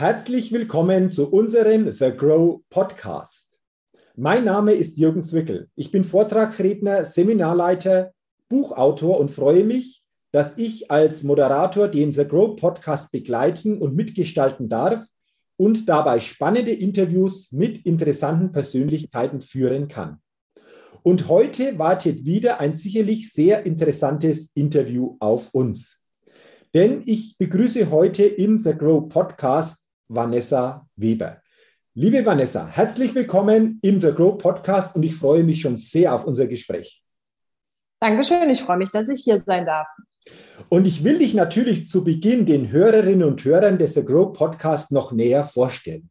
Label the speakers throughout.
Speaker 1: Herzlich willkommen zu unserem The Grow Podcast. Mein Name ist Jürgen Zwickel. Ich bin Vortragsredner, Seminarleiter, Buchautor und freue mich, dass ich als Moderator den The Grow Podcast begleiten und mitgestalten darf und dabei spannende Interviews mit interessanten Persönlichkeiten führen kann. Und heute wartet wieder ein sicherlich sehr interessantes Interview auf uns. Denn ich begrüße heute im The Grow Podcast Vanessa Weber. Liebe Vanessa, herzlich willkommen im The Grow Podcast und ich freue mich schon sehr auf unser Gespräch.
Speaker 2: Dankeschön, ich freue mich, dass ich hier sein darf.
Speaker 1: Und ich will dich natürlich zu Beginn den Hörerinnen und Hörern des The Grow Podcast noch näher vorstellen.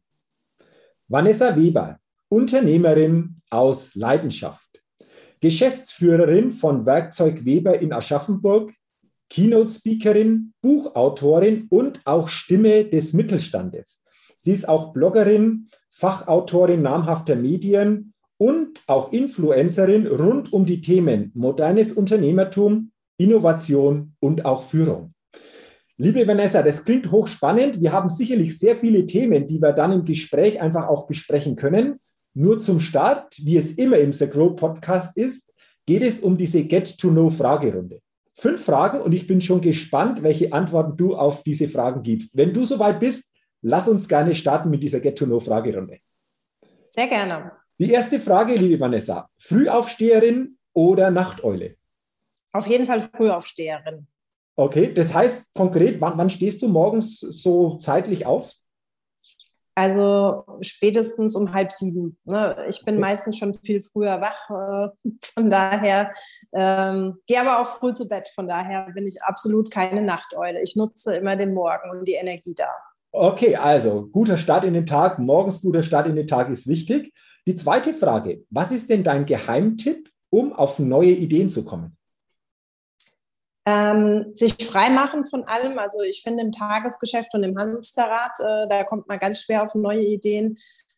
Speaker 1: Vanessa Weber, Unternehmerin aus Leidenschaft, Geschäftsführerin von Werkzeug Weber in Aschaffenburg, Keynote-Speakerin, Buchautorin und auch Stimme des Mittelstandes. Sie ist auch Bloggerin, Fachautorin namhafter Medien und auch Influencerin rund um die Themen modernes Unternehmertum, Innovation und auch Führung. Liebe Vanessa, das klingt hochspannend. Wir haben sicherlich sehr viele Themen, die wir dann im Gespräch einfach auch besprechen können. Nur zum Start, wie es immer im The Grow Podcast ist, geht es um diese Get-to-Know-Fragerunde fünf Fragen und ich bin schon gespannt, welche Antworten du auf diese Fragen gibst. Wenn du soweit bist, lass uns gerne starten mit dieser Get-to-Know-Fragerunde.
Speaker 2: Sehr gerne.
Speaker 1: Die erste Frage, liebe Vanessa, Frühaufsteherin oder Nachteule?
Speaker 2: Auf jeden Fall Frühaufsteherin.
Speaker 1: Okay, das heißt konkret, wann, wann stehst du morgens so zeitlich auf?
Speaker 2: Also spätestens um halb sieben. Ne? Ich bin okay. meistens schon viel früher wach. Äh, von daher ähm, gehe aber auch früh zu Bett. Von daher bin ich absolut keine Nachteule. Ich nutze immer den Morgen und die Energie da.
Speaker 1: Okay, also guter Start in den Tag. Morgens guter Start in den Tag ist wichtig. Die zweite Frage: Was ist denn dein Geheimtipp, um auf neue Ideen zu kommen?
Speaker 2: Ähm, sich freimachen von allem. Also ich finde im Tagesgeschäft und im Hamsterrad, äh, da kommt man ganz schwer auf neue Ideen.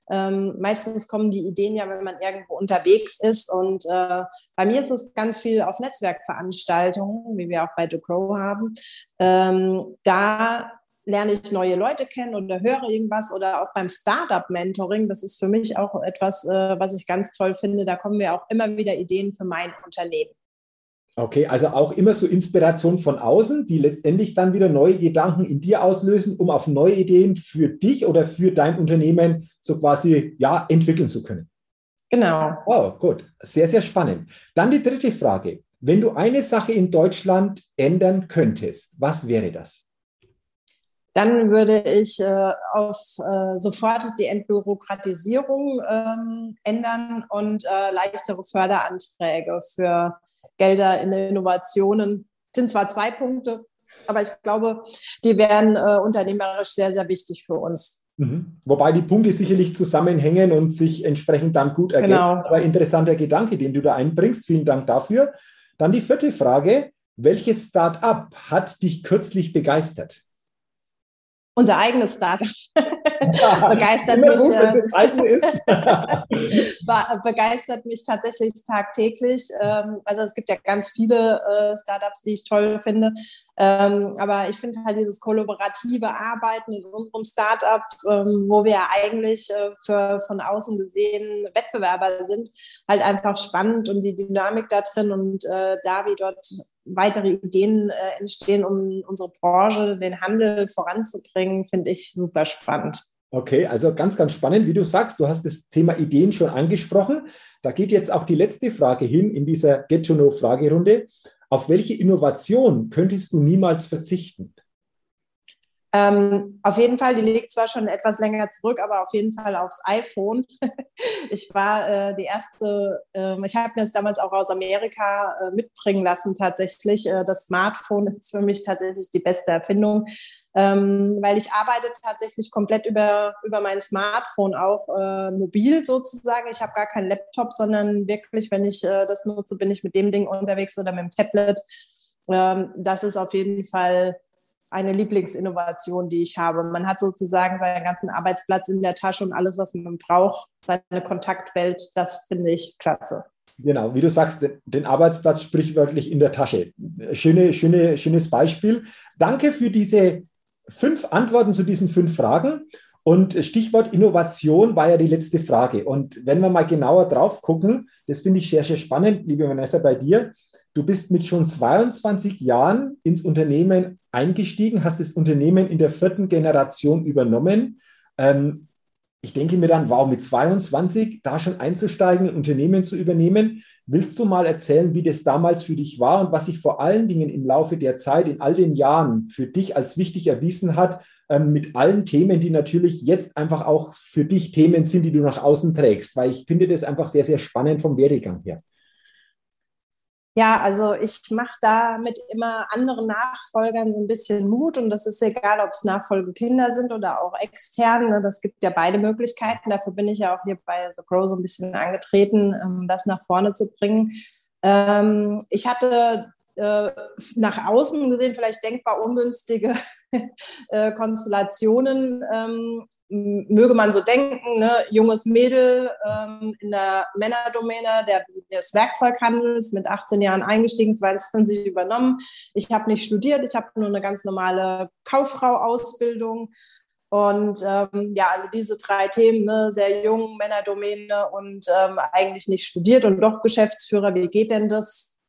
Speaker 2: Ähm, meistens kommen die Ideen ja, wenn man irgendwo unterwegs ist. Und äh, bei mir ist es ganz viel auf Netzwerkveranstaltungen, wie wir auch bei The Crow haben. Ähm, da lerne ich neue Leute kennen oder höre irgendwas oder auch beim Startup-Mentoring. Das ist für mich auch etwas, äh, was ich ganz toll finde. Da kommen wir auch immer wieder Ideen für mein Unternehmen.
Speaker 1: Okay, also auch immer so Inspiration von außen, die letztendlich dann wieder neue Gedanken in dir auslösen, um auf neue Ideen für dich oder für dein Unternehmen so quasi ja entwickeln zu können.
Speaker 2: Genau.
Speaker 1: Oh, gut. Sehr, sehr spannend. Dann die dritte Frage. Wenn du eine Sache in Deutschland ändern könntest, was wäre das?
Speaker 2: Dann würde ich äh, auf äh, sofort die Entbürokratisierung ähm, ändern und äh, leichtere Förderanträge für Gelder in Innovationen. Sind zwar zwei Punkte, aber ich glaube, die wären äh, unternehmerisch sehr, sehr wichtig für uns.
Speaker 1: Mhm. Wobei die Punkte sicherlich zusammenhängen und sich entsprechend dann gut ergeben. Genau. Aber interessanter Gedanke, den du da einbringst. Vielen Dank dafür. Dann die vierte Frage. Welches Start-up hat dich kürzlich begeistert?
Speaker 2: unser eigenes Startup begeistert mich. Gut, äh, begeistert mich tatsächlich tagtäglich. Ähm, also es gibt ja ganz viele äh, Startups, die ich toll finde. Ähm, aber ich finde halt dieses kollaborative Arbeiten in unserem Startup, ähm, wo wir eigentlich äh, für von außen gesehen Wettbewerber sind, halt einfach spannend und die Dynamik da drin und da wie dort weitere Ideen äh, entstehen, um unsere Branche, den Handel voranzubringen, finde ich super spannend.
Speaker 1: Okay, also ganz, ganz spannend, wie du sagst, du hast das Thema Ideen schon angesprochen. Da geht jetzt auch die letzte Frage hin in dieser Get-to-Know-Fragerunde. Auf welche Innovation könntest du niemals verzichten?
Speaker 2: Ähm, auf jeden Fall, die liegt zwar schon etwas länger zurück, aber auf jeden Fall aufs iPhone. ich war äh, die erste, äh, ich habe mir das damals auch aus Amerika äh, mitbringen lassen tatsächlich. Äh, das Smartphone ist für mich tatsächlich die beste Erfindung, ähm, weil ich arbeite tatsächlich komplett über, über mein Smartphone auch äh, mobil sozusagen. Ich habe gar keinen Laptop, sondern wirklich, wenn ich äh, das nutze, bin ich mit dem Ding unterwegs oder mit dem Tablet. Ähm, das ist auf jeden Fall eine Lieblingsinnovation, die ich habe. Man hat sozusagen seinen ganzen Arbeitsplatz in der Tasche und alles, was man braucht, seine Kontaktwelt, das finde ich klasse.
Speaker 1: Genau, wie du sagst, den Arbeitsplatz sprichwörtlich in der Tasche. Schöne, schöne, schönes Beispiel. Danke für diese fünf Antworten zu diesen fünf Fragen. Und Stichwort Innovation war ja die letzte Frage. Und wenn wir mal genauer drauf gucken, das finde ich sehr, sehr spannend, liebe Vanessa, bei dir. Du bist mit schon 22 Jahren ins Unternehmen eingestiegen, hast das Unternehmen in der vierten Generation übernommen. Ähm, ich denke mir dann, wow, mit 22 da schon einzusteigen, ein Unternehmen zu übernehmen. Willst du mal erzählen, wie das damals für dich war und was sich vor allen Dingen im Laufe der Zeit, in all den Jahren für dich als wichtig erwiesen hat, ähm, mit allen Themen, die natürlich jetzt einfach auch für dich Themen sind, die du nach außen trägst? Weil ich finde das einfach sehr, sehr spannend vom Werdegang her.
Speaker 2: Ja, also ich mache damit immer anderen Nachfolgern so ein bisschen Mut und das ist egal, ob es Nachfolgekinder sind oder auch extern. Ne? Das gibt ja beide Möglichkeiten. Dafür bin ich ja auch hier bei The Grow so ein bisschen angetreten, ähm, das nach vorne zu bringen. Ähm, ich hatte äh, nach außen gesehen vielleicht denkbar ungünstige äh, Konstellationen. Ähm, möge man so denken, ne? junges Mädel ähm, in der Männerdomäne der, des Werkzeughandels mit 18 Jahren eingestiegen, 22 übernommen. Ich habe nicht studiert, ich habe nur eine ganz normale Kauffrau-Ausbildung. Und ähm, ja, also diese drei Themen, ne, sehr jung, Männerdomäne und ähm, eigentlich nicht studiert und doch Geschäftsführer, wie geht denn das?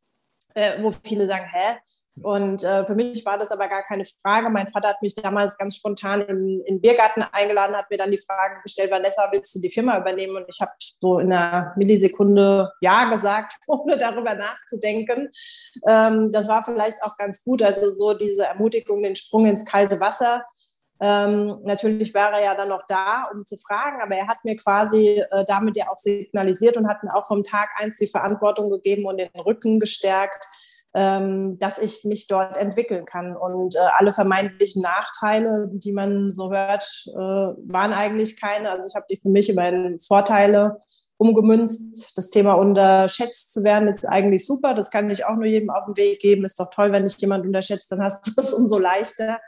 Speaker 2: Äh, wo viele sagen, hä? Und äh, für mich war das aber gar keine Frage. Mein Vater hat mich damals ganz spontan in, in den Biergarten eingeladen, hat mir dann die Frage gestellt, Vanessa, willst du die Firma übernehmen? Und ich habe so in einer Millisekunde Ja gesagt, ohne darüber nachzudenken. Ähm, das war vielleicht auch ganz gut. Also so diese Ermutigung, den Sprung ins kalte Wasser. Ähm, natürlich wäre er ja dann noch da, um zu fragen, aber er hat mir quasi äh, damit ja auch signalisiert und hat mir auch vom Tag eins die Verantwortung gegeben und den Rücken gestärkt, ähm, dass ich mich dort entwickeln kann. Und äh, alle vermeintlichen Nachteile, die man so hört, äh, waren eigentlich keine. Also ich habe die für mich in Vorteile umgemünzt. Das Thema unterschätzt zu werden ist eigentlich super. Das kann ich auch nur jedem auf den Weg geben. Ist doch toll, wenn dich jemand unterschätzt, dann hast du es umso leichter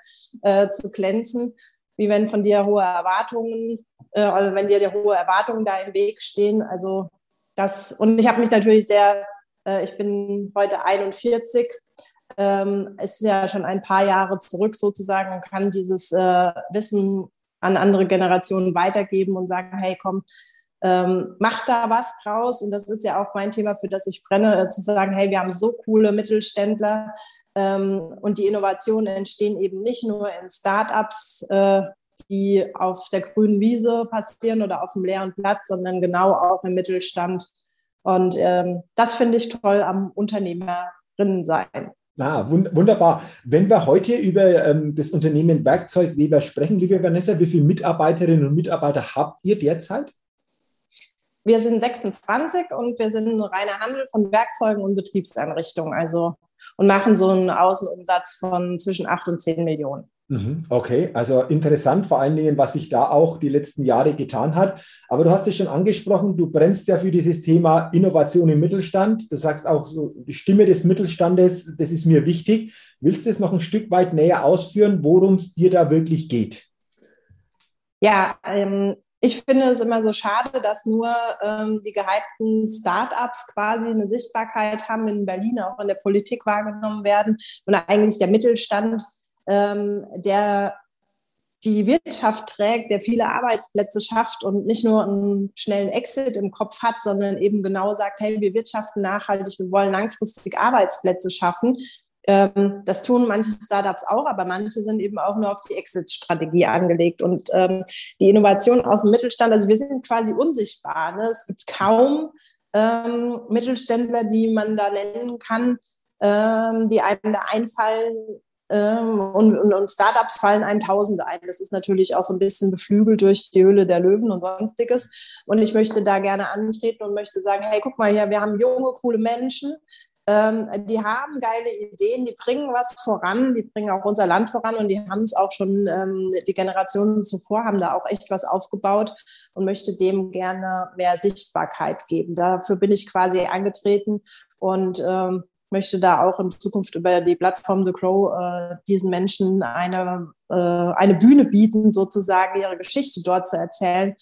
Speaker 2: äh, zu glänzen, wie wenn von dir hohe Erwartungen, äh, also wenn dir die hohe Erwartungen da im Weg stehen. Also das, und ich habe mich natürlich sehr, äh, ich bin heute 41, ähm, ist ja schon ein paar Jahre zurück sozusagen und kann dieses äh, Wissen an andere Generationen weitergeben und sagen, hey, komm, ähm, macht da was draus. Und das ist ja auch mein Thema, für das ich brenne, äh, zu sagen, hey, wir haben so coole Mittelständler ähm, und die Innovationen entstehen eben nicht nur in Startups, äh, die auf der grünen Wiese passieren oder auf dem leeren Platz, sondern genau auch im Mittelstand. Und ähm, das finde ich toll am Unternehmerinnen sein.
Speaker 1: Ah, wunderbar. Wenn wir heute über ähm, das Unternehmen Werkzeugweber sprechen, liebe Vanessa, wie viele Mitarbeiterinnen und Mitarbeiter habt ihr derzeit?
Speaker 2: Wir sind 26 und wir sind ein reiner Handel von Werkzeugen und Betriebseinrichtungen, also und machen so einen Außenumsatz von zwischen 8 und 10 Millionen.
Speaker 1: Mhm, okay, also interessant, vor allen Dingen, was sich da auch die letzten Jahre getan hat. Aber du hast es schon angesprochen, du brennst ja für dieses Thema Innovation im Mittelstand. Du sagst auch so, die Stimme des Mittelstandes, das ist mir wichtig. Willst du es noch ein Stück weit näher ausführen, worum es dir da wirklich geht?
Speaker 2: Ja, ähm, ich finde es immer so schade, dass nur ähm, die gehypten Startups quasi eine Sichtbarkeit haben in Berlin, auch in der Politik wahrgenommen werden. Und eigentlich der Mittelstand, ähm, der die Wirtschaft trägt, der viele Arbeitsplätze schafft und nicht nur einen schnellen Exit im Kopf hat, sondern eben genau sagt, hey, wir wirtschaften nachhaltig, wir wollen langfristig Arbeitsplätze schaffen, ähm, das tun manche Startups auch, aber manche sind eben auch nur auf die Exit-Strategie angelegt. Und ähm, die Innovation aus dem Mittelstand, also wir sind quasi unsichtbar. Ne? Es gibt kaum ähm, Mittelständler, die man da nennen kann, ähm, die einem da einfallen. Ähm, und, und, und, Startups fallen einem Tausende ein. Das ist natürlich auch so ein bisschen beflügelt durch die Höhle der Löwen und sonstiges. Und ich möchte da gerne antreten und möchte sagen, hey, guck mal hier, wir haben junge, coole Menschen, ähm, die haben geile Ideen, die bringen was voran, die bringen auch unser Land voran und die haben es auch schon, ähm, die Generationen zuvor haben da auch echt was aufgebaut und möchte dem gerne mehr Sichtbarkeit geben. Dafür bin ich quasi angetreten und ähm, möchte da auch in Zukunft über die Plattform The Crow äh, diesen Menschen eine, äh, eine Bühne bieten, sozusagen ihre Geschichte dort zu erzählen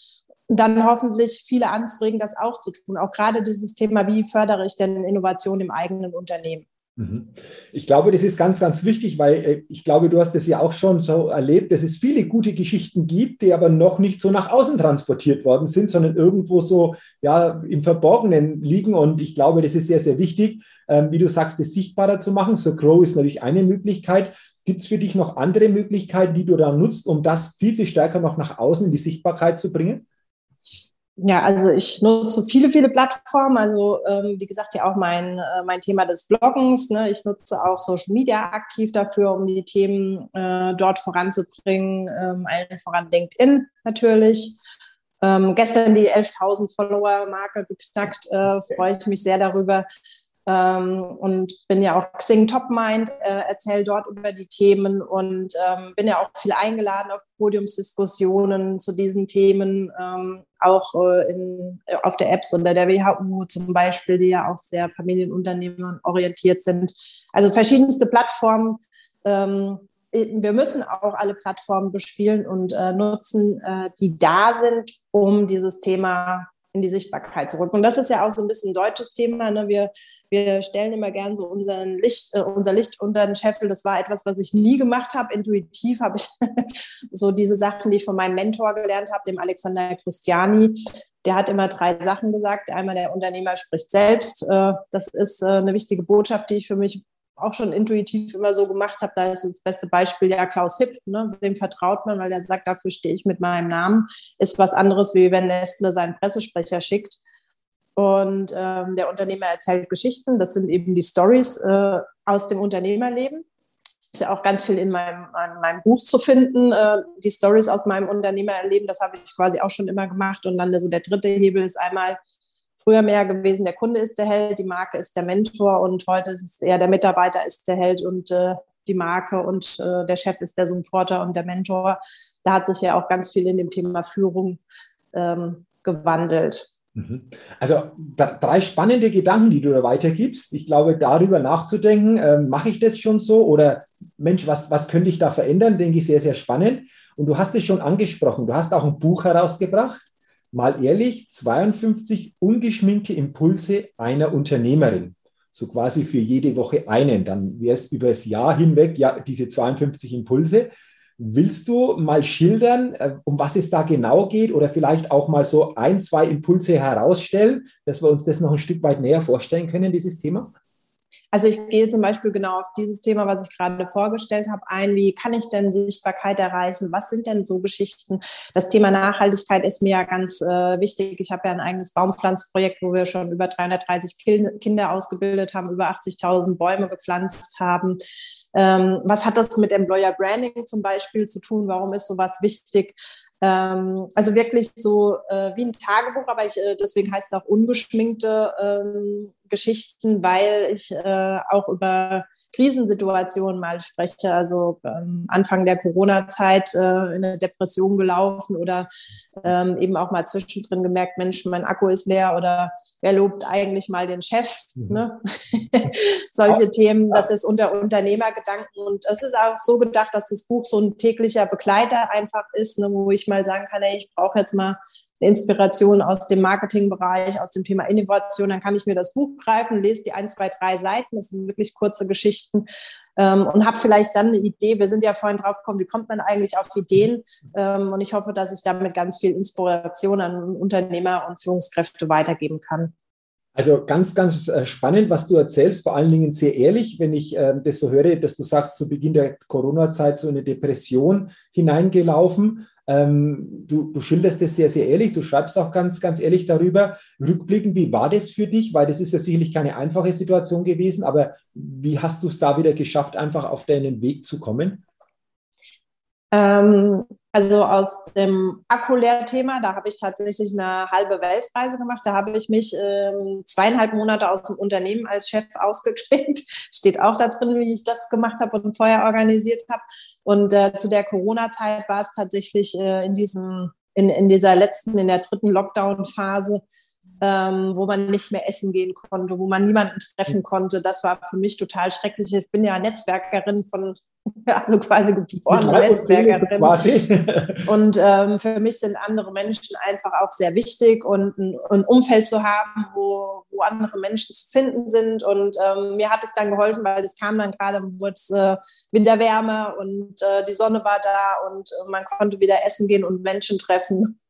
Speaker 2: dann hoffentlich viele anzuregen, das auch zu tun. Auch gerade dieses Thema, wie fördere ich denn Innovation im eigenen Unternehmen?
Speaker 1: Mhm. Ich glaube, das ist ganz, ganz wichtig, weil äh, ich glaube, du hast es ja auch schon so erlebt, dass es viele gute Geschichten gibt, die aber noch nicht so nach außen transportiert worden sind, sondern irgendwo so ja, im Verborgenen liegen. Und ich glaube, das ist sehr, sehr wichtig, ähm, wie du sagst, das sichtbarer zu machen. So Grow ist natürlich eine Möglichkeit. Gibt es für dich noch andere Möglichkeiten, die du da nutzt, um das viel, viel stärker noch nach außen in die Sichtbarkeit zu bringen?
Speaker 2: Ja, also ich nutze viele, viele Plattformen. Also ähm, wie gesagt, ja auch mein, äh, mein Thema des Bloggens. Ne? Ich nutze auch Social Media aktiv dafür, um die Themen äh, dort voranzubringen. Ähm, allen voran LinkedIn natürlich. Ähm, gestern die 11.000 Follower-Marke geknackt. Äh, freue ich mich sehr darüber. Ähm, und bin ja auch Xing Top Mind, äh, erzähle dort über die Themen und ähm, bin ja auch viel eingeladen auf Podiumsdiskussionen zu diesen Themen, ähm, auch äh, in, äh, auf der Apps unter der WHU zum Beispiel, die ja auch sehr familienunternehmen orientiert sind. Also verschiedenste Plattformen. Ähm, wir müssen auch alle Plattformen bespielen und äh, nutzen, äh, die da sind, um dieses Thema in die Sichtbarkeit zu rücken. Und das ist ja auch so ein bisschen ein deutsches Thema. Ne? Wir wir stellen immer gern so unseren Licht, äh, unser Licht unter den Scheffel. Das war etwas, was ich nie gemacht habe. Intuitiv habe ich so diese Sachen, die ich von meinem Mentor gelernt habe, dem Alexander Christiani. Der hat immer drei Sachen gesagt. Einmal der Unternehmer spricht selbst. Äh, das ist äh, eine wichtige Botschaft, die ich für mich auch schon intuitiv immer so gemacht habe. Da ist das beste Beispiel ja Klaus Hipp, ne? dem vertraut man, weil der sagt, dafür stehe ich mit meinem Namen. Ist was anderes, wie wenn Nestle seinen Pressesprecher schickt. Und ähm, der Unternehmer erzählt Geschichten. Das sind eben die Stories äh, aus dem Unternehmerleben. Ist ja auch ganz viel in meinem, in meinem Buch zu finden. Äh, die Stories aus meinem Unternehmerleben, das habe ich quasi auch schon immer gemacht. Und dann so der dritte Hebel ist einmal früher mehr gewesen, der Kunde ist der Held, die Marke ist der Mentor und heute ist es eher der Mitarbeiter ist der Held und äh, die Marke und äh, der Chef ist der Supporter und der Mentor. Da hat sich ja auch ganz viel in dem Thema Führung ähm, gewandelt.
Speaker 1: Mhm. Also drei spannende Gedanken, die du da weitergibst. Ich glaube, darüber nachzudenken, äh, mache ich das schon so oder Mensch, was, was könnte ich da verändern, denke ich sehr, sehr spannend. Und du hast es schon angesprochen, du hast auch ein Buch herausgebracht, mal ehrlich, 52 ungeschminkte Impulse einer Unternehmerin. So quasi für jede Woche einen. Dann wäre es über das Jahr hinweg, ja, diese 52 Impulse. Willst du mal schildern, äh, um was es da genau geht oder vielleicht auch mal so ein, zwei Impulse herausstellen, dass wir uns das noch ein Stück weit näher vorstellen können, dieses Thema?
Speaker 2: Also ich gehe zum Beispiel genau auf dieses Thema, was ich gerade vorgestellt habe, ein. Wie kann ich denn Sichtbarkeit erreichen? Was sind denn so Geschichten? Das Thema Nachhaltigkeit ist mir ja ganz äh, wichtig. Ich habe ja ein eigenes Baumpflanzprojekt, wo wir schon über 330 Kinder ausgebildet haben, über 80.000 Bäume gepflanzt haben. Ähm, was hat das mit Employer Branding zum Beispiel zu tun? Warum ist sowas wichtig? Ähm, also wirklich so äh, wie ein Tagebuch, aber ich, äh, deswegen heißt es auch ungeschminkte ähm, Geschichten, weil ich äh, auch über Krisensituationen mal spreche, also ähm, Anfang der Corona-Zeit äh, in eine Depression gelaufen oder ähm, eben auch mal zwischendrin gemerkt, Mensch, mein Akku ist leer oder wer lobt eigentlich mal den Chef? Mhm. Ne? Solche ja. Themen, das ist unter Unternehmergedanken und es ist auch so gedacht, dass das Buch so ein täglicher Begleiter einfach ist, ne, wo ich mal sagen kann, ey, ich brauche jetzt mal Inspiration aus dem Marketingbereich, aus dem Thema Innovation, dann kann ich mir das Buch greifen, lese die ein, zwei, drei Seiten, das sind wirklich kurze Geschichten ähm, und habe vielleicht dann eine Idee. Wir sind ja vorhin drauf gekommen, wie kommt man eigentlich auf Ideen? Ähm, und ich hoffe, dass ich damit ganz viel Inspiration an Unternehmer und Führungskräfte weitergeben kann.
Speaker 1: Also ganz, ganz äh, spannend, was du erzählst, vor allen Dingen sehr ehrlich, wenn ich äh, das so höre, dass du sagst, zu Beginn der Corona-Zeit so eine Depression hineingelaufen. Ähm, du, du schilderst das sehr, sehr ehrlich, du schreibst auch ganz, ganz ehrlich darüber. Rückblickend, wie war das für dich? Weil das ist ja sicherlich keine einfache Situation gewesen, aber wie hast du es da wieder geschafft, einfach auf deinen Weg zu kommen?
Speaker 2: Ähm, also aus dem Akkulehr-Thema, da habe ich tatsächlich eine halbe Weltreise gemacht. Da habe ich mich ähm, zweieinhalb Monate aus dem Unternehmen als Chef ausgeklinkt. Steht auch da drin, wie ich das gemacht habe und vorher organisiert habe. Und äh, zu der Corona-Zeit war es tatsächlich äh, in diesem, in, in dieser letzten, in der dritten Lockdown-Phase, ähm, wo man nicht mehr essen gehen konnte, wo man niemanden treffen konnte. Das war für mich total schrecklich. Ich bin ja Netzwerkerin von, also quasi geborene Netzwerkerin. Quasi. und ähm, für mich sind andere Menschen einfach auch sehr wichtig und ein, ein Umfeld zu haben, wo, wo andere Menschen zu finden sind. Und ähm, mir hat es dann geholfen, weil es kam dann gerade, wurde es äh, Winterwärme und äh, die Sonne war da und äh, man konnte wieder essen gehen und Menschen treffen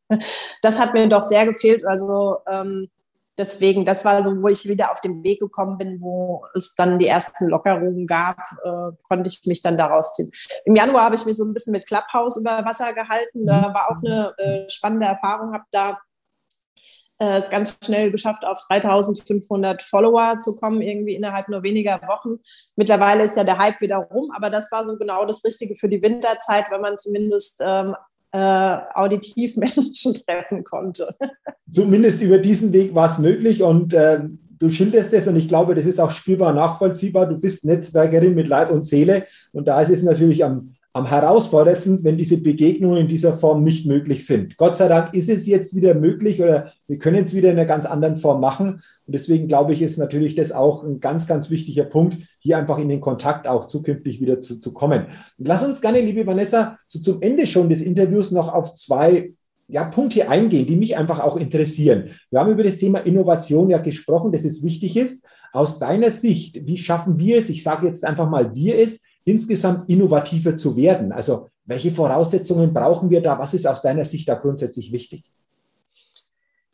Speaker 2: das hat mir doch sehr gefehlt. Also ähm, deswegen, das war so, wo ich wieder auf den Weg gekommen bin, wo es dann die ersten Lockerungen gab, äh, konnte ich mich dann daraus ziehen. Im Januar habe ich mich so ein bisschen mit Clubhouse über Wasser gehalten. Da war auch eine äh, spannende Erfahrung, habe da äh, es ganz schnell geschafft, auf 3500 Follower zu kommen, irgendwie innerhalb nur weniger Wochen. Mittlerweile ist ja der Hype wieder rum, aber das war so genau das Richtige für die Winterzeit, wenn man zumindest ähm, äh, auditiv Menschen treffen konnte.
Speaker 1: Zumindest über diesen Weg war es möglich und äh, du schilderst es und ich glaube, das ist auch spürbar nachvollziehbar. Du bist Netzwerkerin mit Leib und Seele und da ist es natürlich am, am herausforderndsten, wenn diese Begegnungen in dieser Form nicht möglich sind. Gott sei Dank ist es jetzt wieder möglich oder wir können es wieder in einer ganz anderen Form machen. Und deswegen glaube ich, ist natürlich das auch ein ganz, ganz wichtiger Punkt, hier einfach in den Kontakt auch zukünftig wieder zu, zu kommen. Und lass uns gerne, liebe Vanessa, so zum Ende schon des Interviews noch auf zwei ja, Punkte eingehen, die mich einfach auch interessieren. Wir haben über das Thema Innovation ja gesprochen, dass es wichtig ist. Aus deiner Sicht, wie schaffen wir es, ich sage jetzt einfach mal wir es, insgesamt innovativer zu werden? Also welche Voraussetzungen brauchen wir da? Was ist aus deiner Sicht da grundsätzlich wichtig?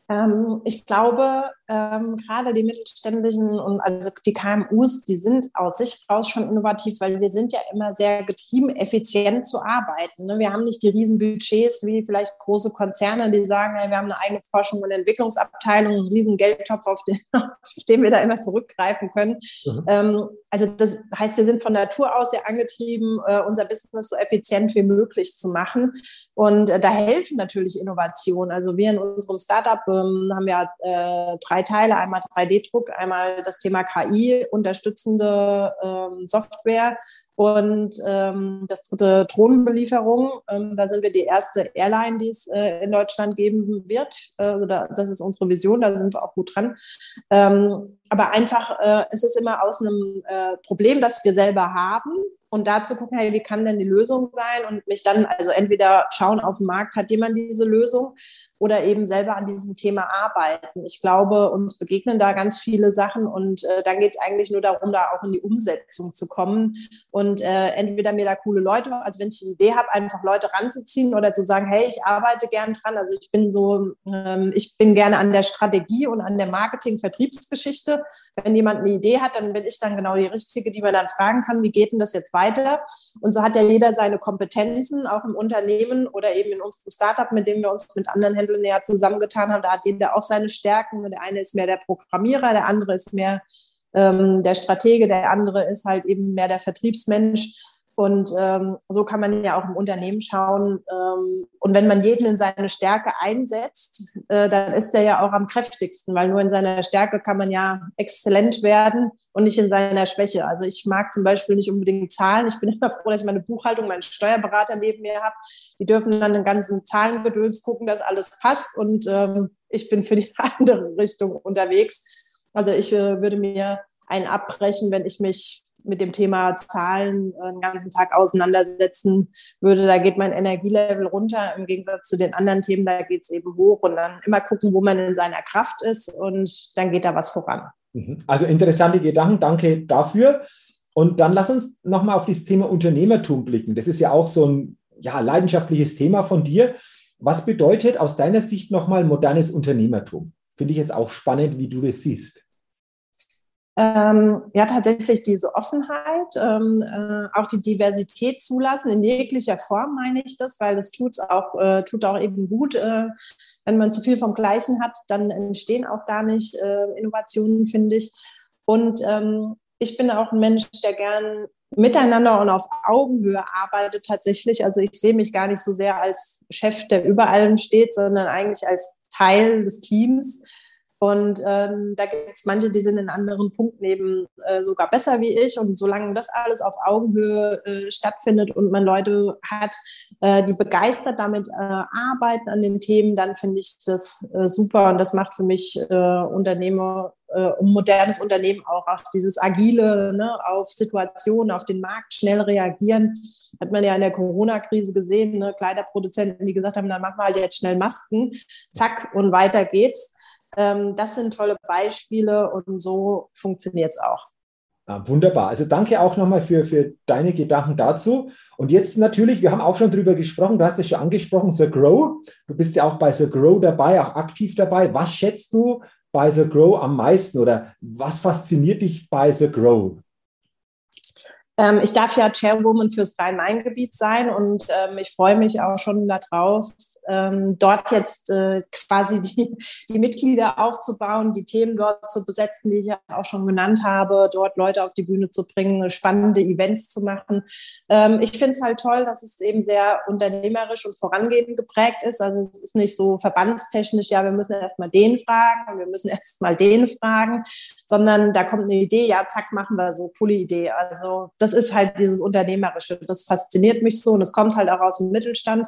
Speaker 2: Ähm, ich glaube, ähm, gerade die mittelständischen und also die KMUs, die sind aus sich raus schon innovativ, weil wir sind ja immer sehr getrieben, effizient zu arbeiten. Ne? Wir haben nicht die Riesenbudgets wie vielleicht große Konzerne, die sagen, hey, wir haben eine eigene Forschung und Entwicklungsabteilung, einen riesen Geldtopf, auf den, auf den wir da immer zurückgreifen können. Mhm. Ähm, also das heißt, wir sind von Natur aus sehr angetrieben, äh, unser Business so effizient wie möglich zu machen. Und äh, da helfen natürlich Innovationen. Also wir in unserem Startup ähm, haben ja äh, drei drei Teile, einmal 3D-Druck, einmal das Thema KI, unterstützende ähm, Software und ähm, das dritte Drohnenbelieferung. Ähm, da sind wir die erste Airline, die es äh, in Deutschland geben wird. Äh, da, das ist unsere Vision, da sind wir auch gut dran. Ähm, aber einfach, äh, es ist immer aus einem äh, Problem, das wir selber haben. Und da zu gucken, hey, wie kann denn die Lösung sein? Und mich dann, also entweder schauen auf dem Markt, hat jemand diese Lösung? Oder eben selber an diesem Thema arbeiten. Ich glaube, uns begegnen da ganz viele Sachen und äh, dann geht es eigentlich nur darum, da auch in die Umsetzung zu kommen und äh, entweder mir da coole Leute, also wenn ich eine Idee habe, einfach Leute ranzuziehen oder zu sagen, hey, ich arbeite gern dran. Also ich bin so, ähm, ich bin gerne an der Strategie und an der Marketing-Vertriebsgeschichte wenn jemand eine Idee hat, dann bin ich dann genau die Richtige, die man dann fragen kann, wie geht denn das jetzt weiter? Und so hat ja jeder seine Kompetenzen, auch im Unternehmen oder eben in unserem Startup, mit dem wir uns mit anderen Händlern näher zusammengetan haben. Da hat jeder auch seine Stärken. Der eine ist mehr der Programmierer, der andere ist mehr ähm, der Stratege, der andere ist halt eben mehr der Vertriebsmensch. Und ähm, so kann man ja auch im Unternehmen schauen. Ähm, und wenn man jeden in seine Stärke einsetzt, äh, dann ist er ja auch am kräftigsten, weil nur in seiner Stärke kann man ja exzellent werden und nicht in seiner Schwäche. Also ich mag zum Beispiel nicht unbedingt Zahlen. Ich bin immer froh, dass ich meine Buchhaltung, meinen Steuerberater neben mir habe. Die dürfen dann den ganzen Zahlengedöns gucken, dass alles passt. Und ähm, ich bin für die andere Richtung unterwegs. Also ich äh, würde mir einen abbrechen, wenn ich mich mit dem Thema Zahlen äh, den ganzen Tag auseinandersetzen würde, da geht mein Energielevel runter. Im Gegensatz zu den anderen Themen, da geht es eben hoch und dann immer gucken, wo man in seiner Kraft ist und dann geht da was voran.
Speaker 1: Mhm. Also interessante Gedanken, danke dafür. Und dann lass uns nochmal auf das Thema Unternehmertum blicken. Das ist ja auch so ein ja, leidenschaftliches Thema von dir. Was bedeutet aus deiner Sicht nochmal modernes Unternehmertum? Finde ich jetzt auch spannend, wie du das siehst.
Speaker 2: Ähm, ja, tatsächlich diese Offenheit, ähm, äh, auch die Diversität zulassen, in jeglicher Form meine ich das, weil das tut's auch, äh, tut auch eben gut. Äh, wenn man zu viel vom Gleichen hat, dann entstehen auch gar nicht äh, Innovationen, finde ich. Und ähm, ich bin auch ein Mensch, der gern miteinander und auf Augenhöhe arbeitet tatsächlich. Also ich sehe mich gar nicht so sehr als Chef, der über allem steht, sondern eigentlich als Teil des Teams Und ähm, da gibt es manche, die sind in anderen Punkten eben äh, sogar besser wie ich. Und solange das alles auf Augenhöhe äh, stattfindet und man Leute hat, äh, die begeistert damit äh, arbeiten an den Themen, dann finde ich das äh, super. Und das macht für mich äh, Unternehmer, um modernes Unternehmen auch, auch dieses agile, ne, auf Situationen, auf den Markt schnell reagieren. Hat man ja in der Corona-Krise gesehen, ne, Kleiderproduzenten, die gesagt haben, dann machen wir halt jetzt schnell Masken, zack, und weiter geht's. Ähm, das sind tolle Beispiele und so funktioniert es auch.
Speaker 1: Ah, wunderbar. Also danke auch nochmal für, für deine Gedanken dazu. Und jetzt natürlich, wir haben auch schon drüber gesprochen, du hast es schon angesprochen, The Grow. Du bist ja auch bei The Grow dabei, auch aktiv dabei. Was schätzt du bei The Grow am meisten oder was fasziniert dich bei The Grow?
Speaker 2: Ähm, ich darf ja Chairwoman fürs Rhein-Main-Gebiet sein und ähm, ich freue mich auch schon darauf, ähm, dort jetzt äh, quasi die, die Mitglieder aufzubauen, die Themen dort zu besetzen, die ich ja auch schon genannt habe, dort Leute auf die Bühne zu bringen, spannende Events zu machen. Ähm, ich finde es halt toll, dass es eben sehr unternehmerisch und vorangehend geprägt ist. Also es ist nicht so verbandstechnisch, ja, wir müssen erstmal den fragen und wir müssen erstmal den fragen, sondern da kommt eine Idee, ja, zack, machen wir so, coole Idee. Also das ist halt dieses Unternehmerische. Das fasziniert mich so und es kommt halt auch aus dem Mittelstand.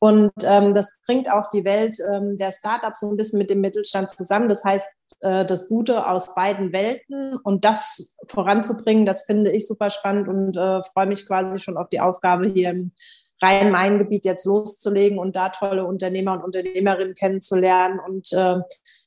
Speaker 2: Und ähm, das bringt auch die Welt ähm, der Startups so ein bisschen mit dem Mittelstand zusammen. Das heißt, äh, das Gute aus beiden Welten und das voranzubringen, das finde ich super spannend und äh, freue mich quasi schon auf die Aufgabe hier im Rhein-Main-Gebiet jetzt loszulegen und da tolle Unternehmer und Unternehmerinnen kennenzulernen und äh,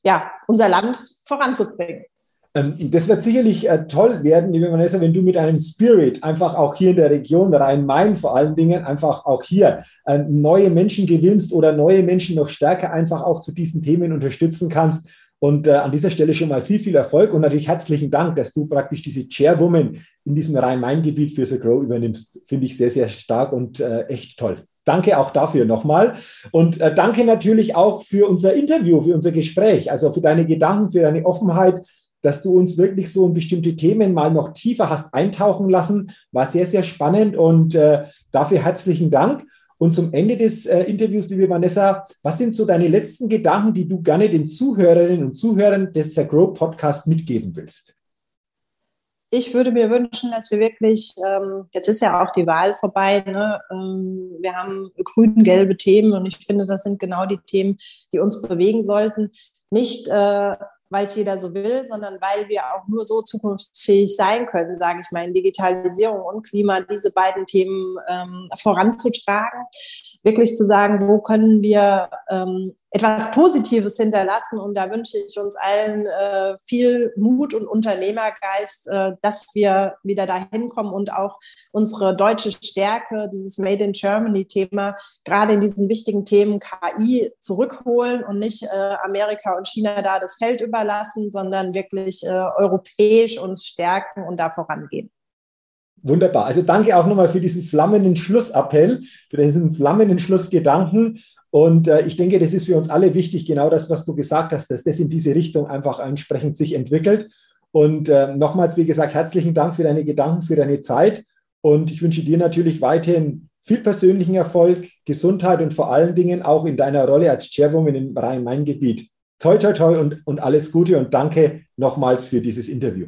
Speaker 2: ja, unser Land voranzubringen.
Speaker 1: Ähm, das wird sicherlich äh, toll werden, liebe Vanessa, wenn du mit einem Spirit einfach auch hier in der Region Rhein-Main vor allen Dingen einfach auch hier äh, neue Menschen gewinnst oder neue Menschen noch stärker einfach auch zu diesen Themen unterstützen kannst. Und äh, an dieser Stelle schon mal viel, viel Erfolg und natürlich herzlichen Dank, dass du praktisch diese Chairwoman in diesem Rhein-Main-Gebiet für The Grow übernimmst. Finde ich sehr, sehr stark und echt toll. Danke auch dafür nochmal. Und danke natürlich auch für unser Interview, für unser Gespräch, also für deine Gedanken, für deine Offenheit, dass du uns wirklich so in bestimmte Themen mal noch tiefer hast eintauchen lassen. War sehr, sehr spannend und äh, dafür herzlichen Dank. Und zum Ende des äh, Interviews, liebe Vanessa, was sind so deine letzten Gedanken, die du gerne den Zuhörerinnen und Zuhörern des Grow Podcast mitgeben willst?
Speaker 2: Ich würde mir wünschen, dass wir wirklich, ähm, jetzt ist ja auch die Wahl vorbei, ne? ähm, wir haben grün-gelbe Themen und ich finde, das sind genau die Themen, die uns bewegen sollten. Nicht äh, weil es jeder so will, sondern weil wir auch nur so zukunftsfähig sein können, sage ich mal, in Digitalisierung und Klima, diese beiden Themen ähm, voranzutragen. Wirklich zu sagen, wo können wir ähm, etwas Positives hinterlassen. Und da wünsche ich uns allen äh, viel Mut und Unternehmergeist, äh, dass wir wieder dahin kommen und auch unsere deutsche Stärke, dieses Made in Germany-Thema, gerade in diesen wichtigen Themen KI zurückholen und nicht äh, Amerika und China da das Feld überlassen, sondern wirklich äh, europäisch uns stärken und da vorangehen.
Speaker 1: Wunderbar. Also danke auch nochmal für diesen flammenden Schlussappell, für diesen flammenden Schlussgedanken. Und äh, ich denke, das ist für uns alle wichtig, genau das, was du gesagt hast, dass das in diese Richtung einfach entsprechend sich entwickelt. Und äh, nochmals, wie gesagt, herzlichen Dank für deine Gedanken, für deine Zeit. Und ich wünsche dir natürlich weiterhin viel persönlichen Erfolg, Gesundheit und vor allen Dingen auch in deiner Rolle als Chairwoman im Rhein-Main-Gebiet. Toi, toi, toi und, und alles Gute und danke nochmals für dieses Interview.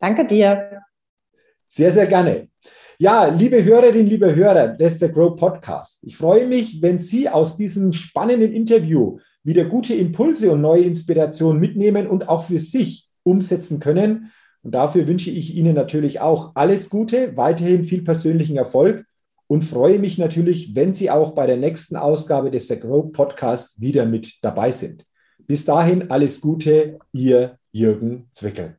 Speaker 2: Danke dir.
Speaker 1: Sehr, sehr gerne. Ja, liebe Hörerinnen, liebe Hörer des The Grow Podcast, ich freue mich, wenn Sie aus diesem spannenden Interview wieder gute Impulse und neue Inspirationen mitnehmen und auch für sich umsetzen können. Und dafür wünsche ich Ihnen natürlich auch alles Gute, weiterhin viel persönlichen Erfolg und freue mich natürlich, wenn Sie auch bei der nächsten Ausgabe des The Grow Podcast wieder mit dabei sind. Bis dahin alles Gute, Ihr Jürgen Zwickel.